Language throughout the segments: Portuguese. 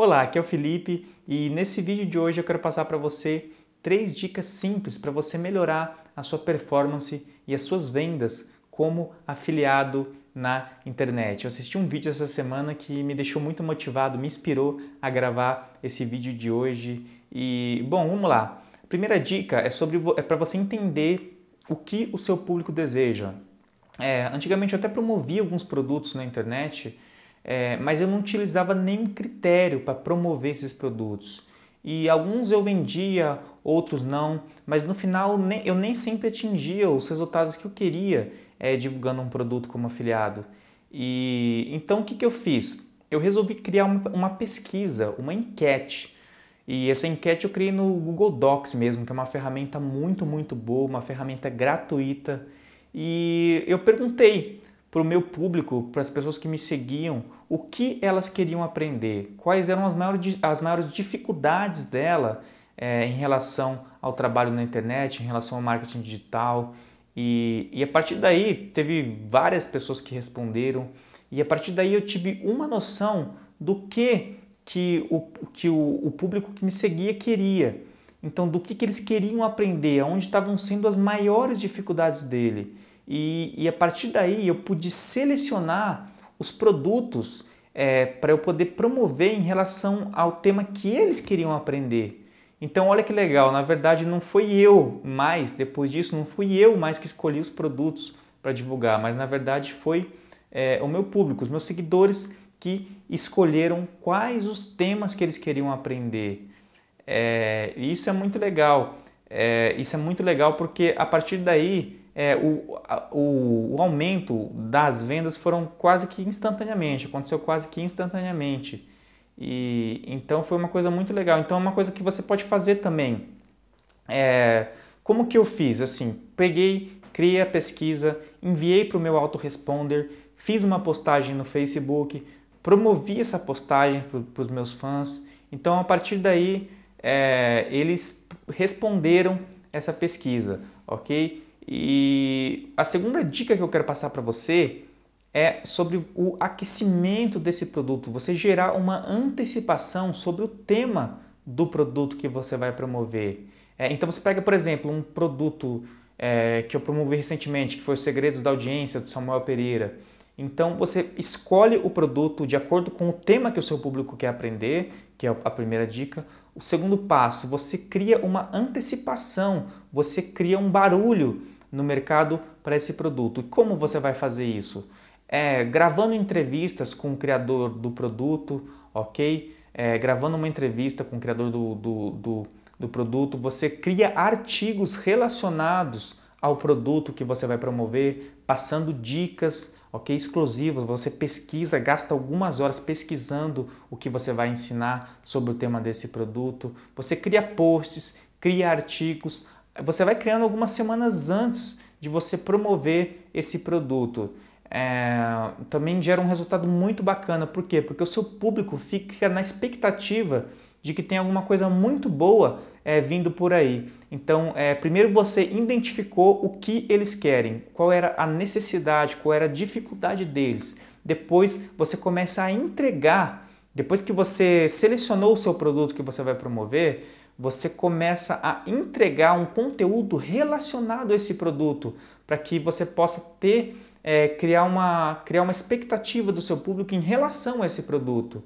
Olá, aqui é o Felipe e nesse vídeo de hoje eu quero passar para você três dicas simples para você melhorar a sua performance e as suas vendas como afiliado na internet. Eu assisti um vídeo essa semana que me deixou muito motivado, me inspirou a gravar esse vídeo de hoje. E bom, vamos lá. A primeira dica é sobre é para você entender o que o seu público deseja. É, antigamente eu até promovia alguns produtos na internet é, mas eu não utilizava nenhum critério para promover esses produtos. E alguns eu vendia, outros não, mas no final eu nem sempre atingia os resultados que eu queria é, divulgando um produto como afiliado. E então o que, que eu fiz? Eu resolvi criar uma, uma pesquisa, uma enquete. E essa enquete eu criei no Google Docs mesmo, que é uma ferramenta muito, muito boa, uma ferramenta gratuita. E eu perguntei para o meu público, para as pessoas que me seguiam, o que elas queriam aprender, quais eram as maiores, as maiores dificuldades dela é, em relação ao trabalho na internet, em relação ao marketing digital. E, e a partir daí teve várias pessoas que responderam, e a partir daí eu tive uma noção do que, que, o, que o, o público que me seguia queria. Então, do que, que eles queriam aprender, onde estavam sendo as maiores dificuldades dele. E, e a partir daí eu pude selecionar os produtos é, para eu poder promover em relação ao tema que eles queriam aprender. Então, olha que legal, na verdade não foi eu mais, depois disso, não fui eu mais que escolhi os produtos para divulgar, mas na verdade foi é, o meu público, os meus seguidores que escolheram quais os temas que eles queriam aprender. É, isso é muito legal. É, isso é muito legal porque a partir daí é, o, o, o, aumento das vendas foram quase que instantaneamente, aconteceu quase que instantaneamente. E então foi uma coisa muito legal. Então é uma coisa que você pode fazer também. É, como que eu fiz? Assim, peguei, criei a pesquisa, enviei para o meu autoresponder, fiz uma postagem no Facebook, promovi essa postagem para os meus fãs. Então a partir daí é, eles responderam essa pesquisa, ok? E a segunda dica que eu quero passar para você é sobre o aquecimento desse produto, você gerar uma antecipação sobre o tema do produto que você vai promover. É, então você pega, por exemplo, um produto é, que eu promovi recentemente, que foi os Segredos da Audiência, do Samuel Pereira. Então você escolhe o produto de acordo com o tema que o seu público quer aprender, que é a primeira dica. O segundo passo, você cria uma antecipação, você cria um barulho no mercado para esse produto. E como você vai fazer isso? É, gravando entrevistas com o criador do produto, ok? É, gravando uma entrevista com o criador do, do, do, do produto, você cria artigos relacionados ao produto que você vai promover, passando dicas, ok, exclusivas. Você pesquisa, gasta algumas horas pesquisando o que você vai ensinar sobre o tema desse produto. Você cria posts, cria artigos você vai criando algumas semanas antes de você promover esse produto. É, também gera um resultado muito bacana. Por quê? Porque o seu público fica na expectativa de que tem alguma coisa muito boa é, vindo por aí. Então, é, primeiro você identificou o que eles querem, qual era a necessidade, qual era a dificuldade deles. Depois você começa a entregar, depois que você selecionou o seu produto que você vai promover, você começa a entregar um conteúdo relacionado a esse produto para que você possa ter é, criar, uma, criar uma expectativa do seu público em relação a esse produto.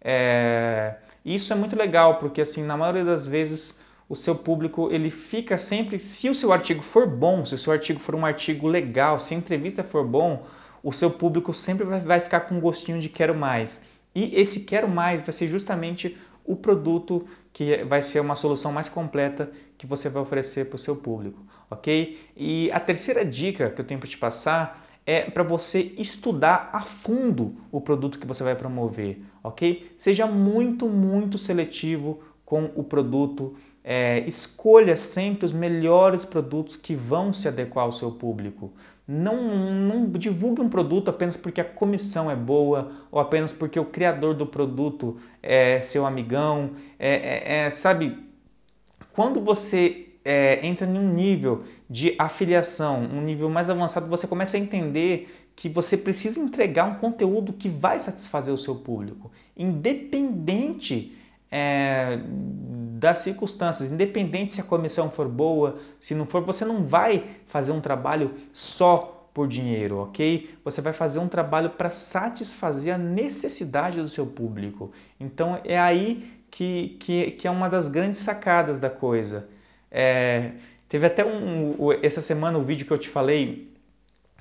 É, isso é muito legal porque assim na maioria das vezes o seu público ele fica sempre se o seu artigo for bom, se o seu artigo for um artigo legal, se a entrevista for bom, o seu público sempre vai, vai ficar com um gostinho de quero mais. E esse quero mais vai ser justamente o produto que vai ser uma solução mais completa que você vai oferecer para o seu público, ok? E a terceira dica que eu tenho para te passar é para você estudar a fundo o produto que você vai promover, ok? Seja muito, muito seletivo com o produto. É, escolha sempre os melhores produtos que vão se adequar ao seu público. Não, não divulgue um produto apenas porque a comissão é boa ou apenas porque o criador do produto é seu amigão. É, é, é sabe, quando você é, entra em um nível de afiliação, um nível mais avançado, você começa a entender que você precisa entregar um conteúdo que vai satisfazer o seu público, independente é, das circunstâncias, independente se a comissão for boa, se não for, você não vai fazer um trabalho só por dinheiro, ok? Você vai fazer um trabalho para satisfazer a necessidade do seu público. Então é aí que, que, que é uma das grandes sacadas da coisa. É, teve até um, essa semana um vídeo que eu te falei,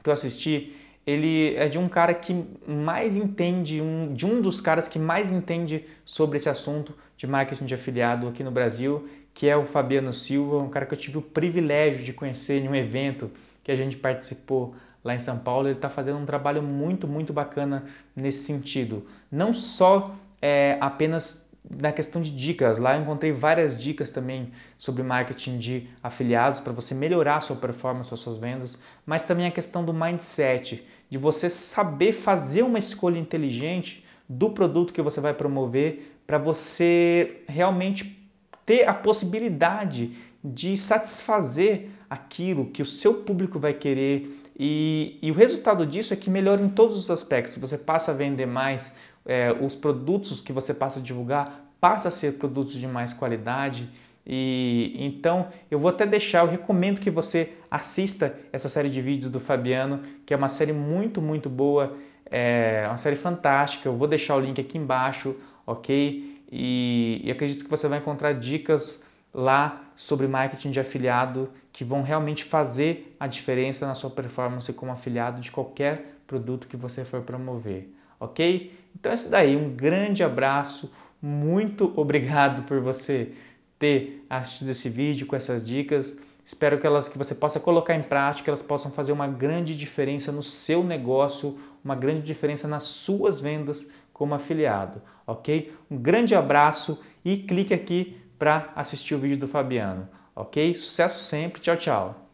que eu assisti, ele é de um cara que mais entende, um, de um dos caras que mais entende sobre esse assunto de marketing de afiliado aqui no Brasil, que é o Fabiano Silva, um cara que eu tive o privilégio de conhecer em um evento que a gente participou lá em São Paulo. Ele está fazendo um trabalho muito, muito bacana nesse sentido. Não só é, apenas na questão de dicas, lá eu encontrei várias dicas também sobre marketing de afiliados para você melhorar a sua performance, as suas vendas, mas também a questão do mindset, de você saber fazer uma escolha inteligente do produto que você vai promover para você realmente ter a possibilidade de satisfazer aquilo que o seu público vai querer e, e o resultado disso é que melhora em todos os aspectos. Você passa a vender mais, é, os produtos que você passa a divulgar passa a ser produtos de mais qualidade. E então eu vou até deixar, eu recomendo que você assista essa série de vídeos do Fabiano, que é uma série muito, muito boa, é uma série fantástica. Eu vou deixar o link aqui embaixo, ok? E, e acredito que você vai encontrar dicas lá sobre marketing de afiliado que vão realmente fazer a diferença na sua performance como afiliado de qualquer produto que você for promover, ok? Então é isso daí, um grande abraço, muito obrigado por você ter assistido esse vídeo com essas dicas. Espero que elas que você possa colocar em prática, elas possam fazer uma grande diferença no seu negócio, uma grande diferença nas suas vendas como afiliado, ok? Um grande abraço e clique aqui para assistir o vídeo do Fabiano, ok? Sucesso sempre, tchau, tchau!